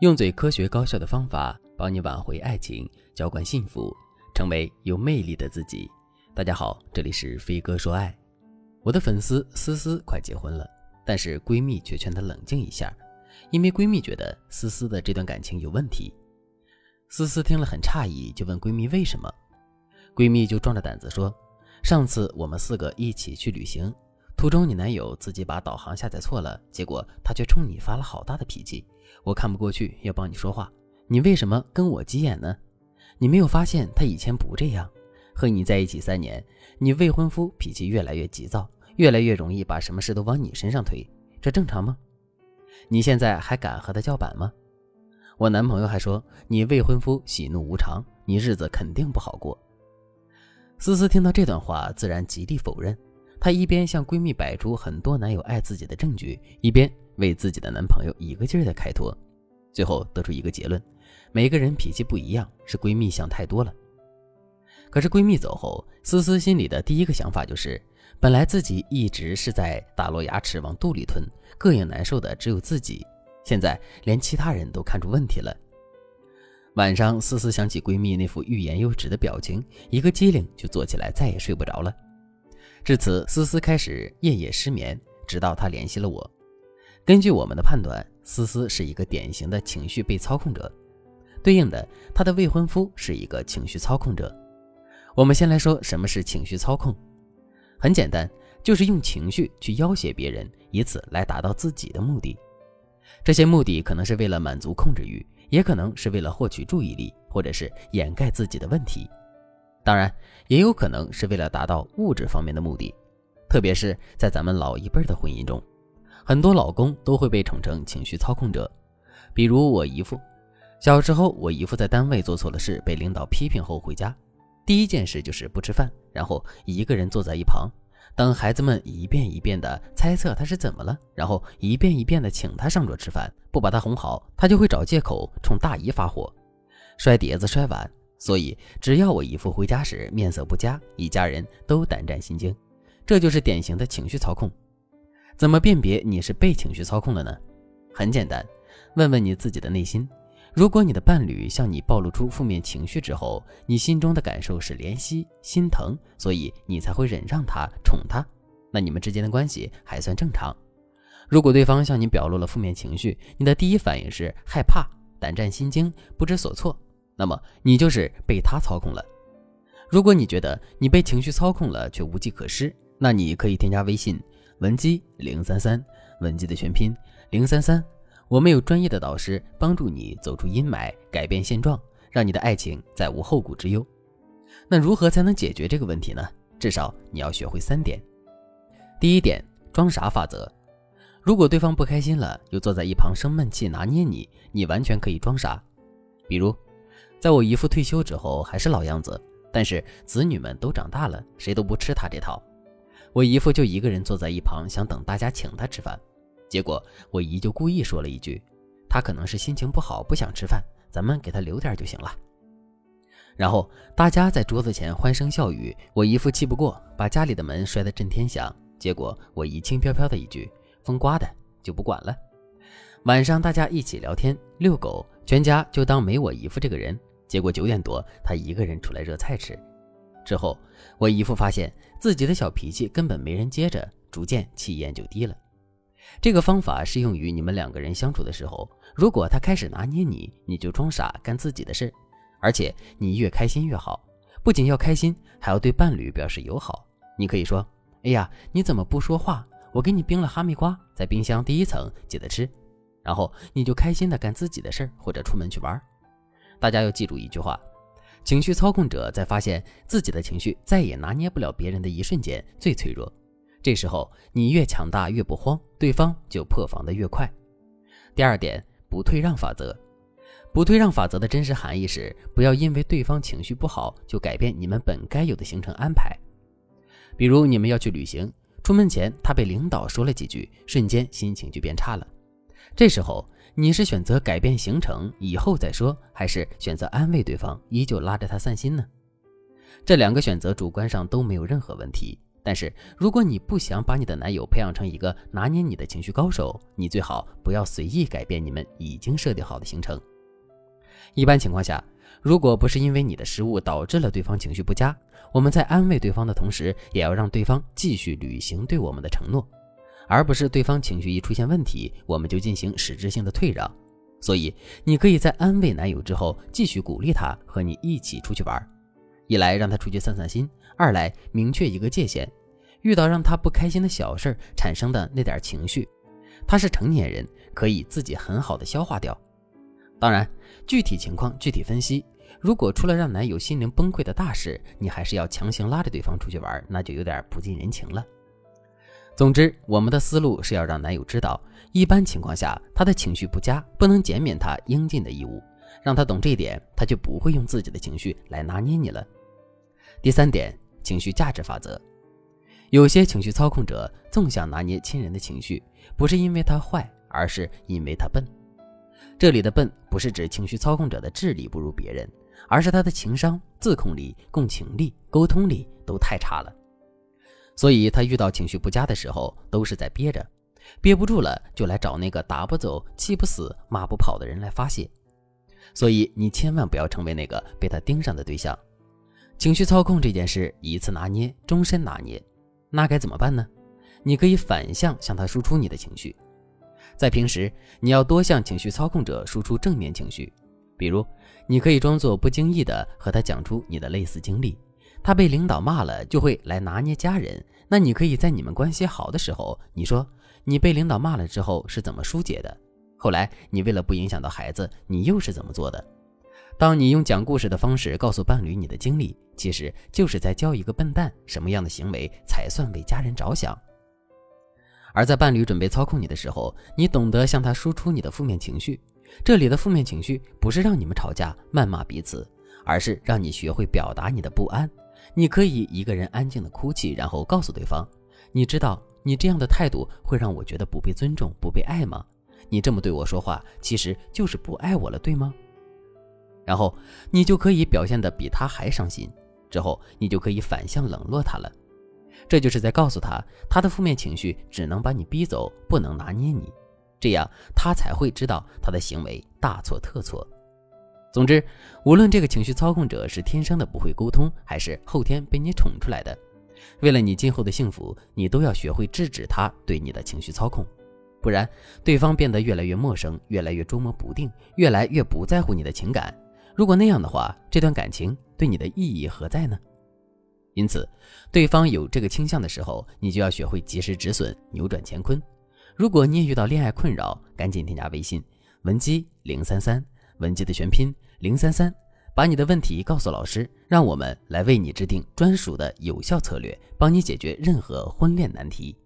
用最科学高效的方法帮你挽回爱情，浇灌幸福，成为有魅力的自己。大家好，这里是飞哥说爱。我的粉丝思思快结婚了，但是闺蜜却劝她冷静一下，因为闺蜜觉得思思的这段感情有问题。思思听了很诧异，就问闺蜜为什么。闺蜜就壮着胆子说：“上次我们四个一起去旅行，途中你男友自己把导航下载错了，结果他却冲你发了好大的脾气。”我看不过去，要帮你说话。你为什么跟我急眼呢？你没有发现他以前不这样？和你在一起三年，你未婚夫脾气越来越急躁，越来越容易把什么事都往你身上推，这正常吗？你现在还敢和他叫板吗？我男朋友还说你未婚夫喜怒无常，你日子肯定不好过。思思听到这段话，自然极力否认。她一边向闺蜜摆出很多男友爱自己的证据，一边。为自己的男朋友一个劲儿的开脱，最后得出一个结论：每个人脾气不一样，是闺蜜想太多了。可是闺蜜走后，思思心里的第一个想法就是，本来自己一直是在打落牙齿往肚里吞，膈应难受的只有自己，现在连其他人都看出问题了。晚上，思思想起闺蜜那副欲言又止的表情，一个机灵就坐起来，再也睡不着了。至此，思思开始夜夜失眠，直到她联系了我。根据我们的判断，思思是一个典型的情绪被操控者，对应的，她的未婚夫是一个情绪操控者。我们先来说什么是情绪操控，很简单，就是用情绪去要挟别人，以此来达到自己的目的。这些目的可能是为了满足控制欲，也可能是为了获取注意力，或者是掩盖自己的问题。当然，也有可能是为了达到物质方面的目的，特别是在咱们老一辈的婚姻中。很多老公都会被宠成情绪操控者，比如我姨父。小时候，我姨父在单位做错了事，被领导批评后回家，第一件事就是不吃饭，然后一个人坐在一旁，等孩子们一遍一遍的猜测他是怎么了，然后一遍一遍的请他上桌吃饭，不把他哄好，他就会找借口冲大姨发火，摔碟子、摔碗。所以，只要我姨父回家时面色不佳，一家人都胆战心惊，这就是典型的情绪操控。怎么辨别你是被情绪操控了呢？很简单，问问你自己的内心。如果你的伴侣向你暴露出负面情绪之后，你心中的感受是怜惜、心疼，所以你才会忍让他、宠他，那你们之间的关系还算正常。如果对方向你表露了负面情绪，你的第一反应是害怕、胆战心惊、不知所措，那么你就是被他操控了。如果你觉得你被情绪操控了却无计可施，那你可以添加微信。文姬零三三，文姬的全拼零三三，我们有专业的导师帮助你走出阴霾，改变现状，让你的爱情再无后顾之忧。那如何才能解决这个问题呢？至少你要学会三点。第一点，装傻法则。如果对方不开心了，又坐在一旁生闷气拿捏你，你完全可以装傻。比如，在我姨父退休之后还是老样子，但是子女们都长大了，谁都不吃他这套。我姨父就一个人坐在一旁，想等大家请他吃饭。结果我姨就故意说了一句：“他可能是心情不好，不想吃饭，咱们给他留点就行了。”然后大家在桌子前欢声笑语。我姨父气不过，把家里的门摔得震天响。结果我姨轻飘飘的一句：“风刮的，就不管了。”晚上大家一起聊天、遛狗，全家就当没我姨父这个人。结果九点多，他一个人出来热菜吃。之后，我姨父发现自己的小脾气根本没人接着，逐渐气焰就低了。这个方法适用于你们两个人相处的时候，如果他开始拿捏你，你就装傻干自己的事，而且你越开心越好。不仅要开心，还要对伴侣表示友好。你可以说：“哎呀，你怎么不说话？我给你冰了哈密瓜，在冰箱第一层，记得吃。”然后你就开心的干自己的事儿或者出门去玩。大家要记住一句话。情绪操控者在发现自己的情绪再也拿捏不了别人的一瞬间最脆弱，这时候你越强大越不慌，对方就破防的越快。第二点，不退让法则。不退让法则的真实含义是，不要因为对方情绪不好就改变你们本该有的行程安排。比如你们要去旅行，出门前他被领导说了几句，瞬间心情就变差了。这时候。你是选择改变行程以后再说，还是选择安慰对方，依旧拉着他散心呢？这两个选择主观上都没有任何问题，但是如果你不想把你的男友培养成一个拿捏你的情绪高手，你最好不要随意改变你们已经设定好的行程。一般情况下，如果不是因为你的失误导致了对方情绪不佳，我们在安慰对方的同时，也要让对方继续履行对我们的承诺，而不是对方情绪一出现问题，我们就进行实质性的退让。所以，你可以在安慰男友之后，继续鼓励他和你一起出去玩，一来让他出去散散心，二来明确一个界限，遇到让他不开心的小事产生的那点情绪，他是成年人，可以自己很好的消化掉。当然，具体情况具体分析。如果出了让男友心灵崩溃的大事，你还是要强行拉着对方出去玩，那就有点不近人情了。总之，我们的思路是要让男友知道，一般情况下他的情绪不佳，不能减免他应尽的义务，让他懂这一点，他就不会用自己的情绪来拿捏你了。第三点，情绪价值法则。有些情绪操控者纵想拿捏亲人的情绪，不是因为他坏，而是因为他笨。这里的笨不是指情绪操控者的智力不如别人，而是他的情商、自控力、共情力、沟通力都太差了。所以他遇到情绪不佳的时候，都是在憋着，憋不住了就来找那个打不走、气不死、骂不跑的人来发泄。所以你千万不要成为那个被他盯上的对象。情绪操控这件事，一次拿捏，终身拿捏。那该怎么办呢？你可以反向向他输出你的情绪。在平时，你要多向情绪操控者输出正面情绪，比如，你可以装作不经意的和他讲出你的类似经历。他被领导骂了，就会来拿捏家人。那你可以在你们关系好的时候，你说你被领导骂了之后是怎么疏解的？后来你为了不影响到孩子，你又是怎么做的？当你用讲故事的方式告诉伴侣你的经历，其实就是在教一个笨蛋什么样的行为才算为家人着想。而在伴侣准备操控你的时候，你懂得向他输出你的负面情绪。这里的负面情绪不是让你们吵架、谩骂彼此，而是让你学会表达你的不安。你可以一个人安静的哭泣，然后告诉对方：“你知道，你这样的态度会让我觉得不被尊重、不被爱吗？你这么对我说话，其实就是不爱我了，对吗？”然后你就可以表现的比他还伤心，之后你就可以反向冷落他了。这就是在告诉他，他的负面情绪只能把你逼走，不能拿捏你，这样他才会知道他的行为大错特错。总之，无论这个情绪操控者是天生的不会沟通，还是后天被你宠出来的，为了你今后的幸福，你都要学会制止他对你的情绪操控，不然对方变得越来越陌生，越来越捉摸不定，越来越不在乎你的情感。如果那样的话，这段感情对你的意义何在呢？因此，对方有这个倾向的时候，你就要学会及时止损，扭转乾坤。如果你也遇到恋爱困扰，赶紧添加微信文姬零三三，文集的全拼。零三三，把你的问题告诉老师，让我们来为你制定专属的有效策略，帮你解决任何婚恋难题。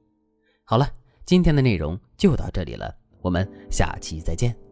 好了，今天的内容就到这里了，我们下期再见。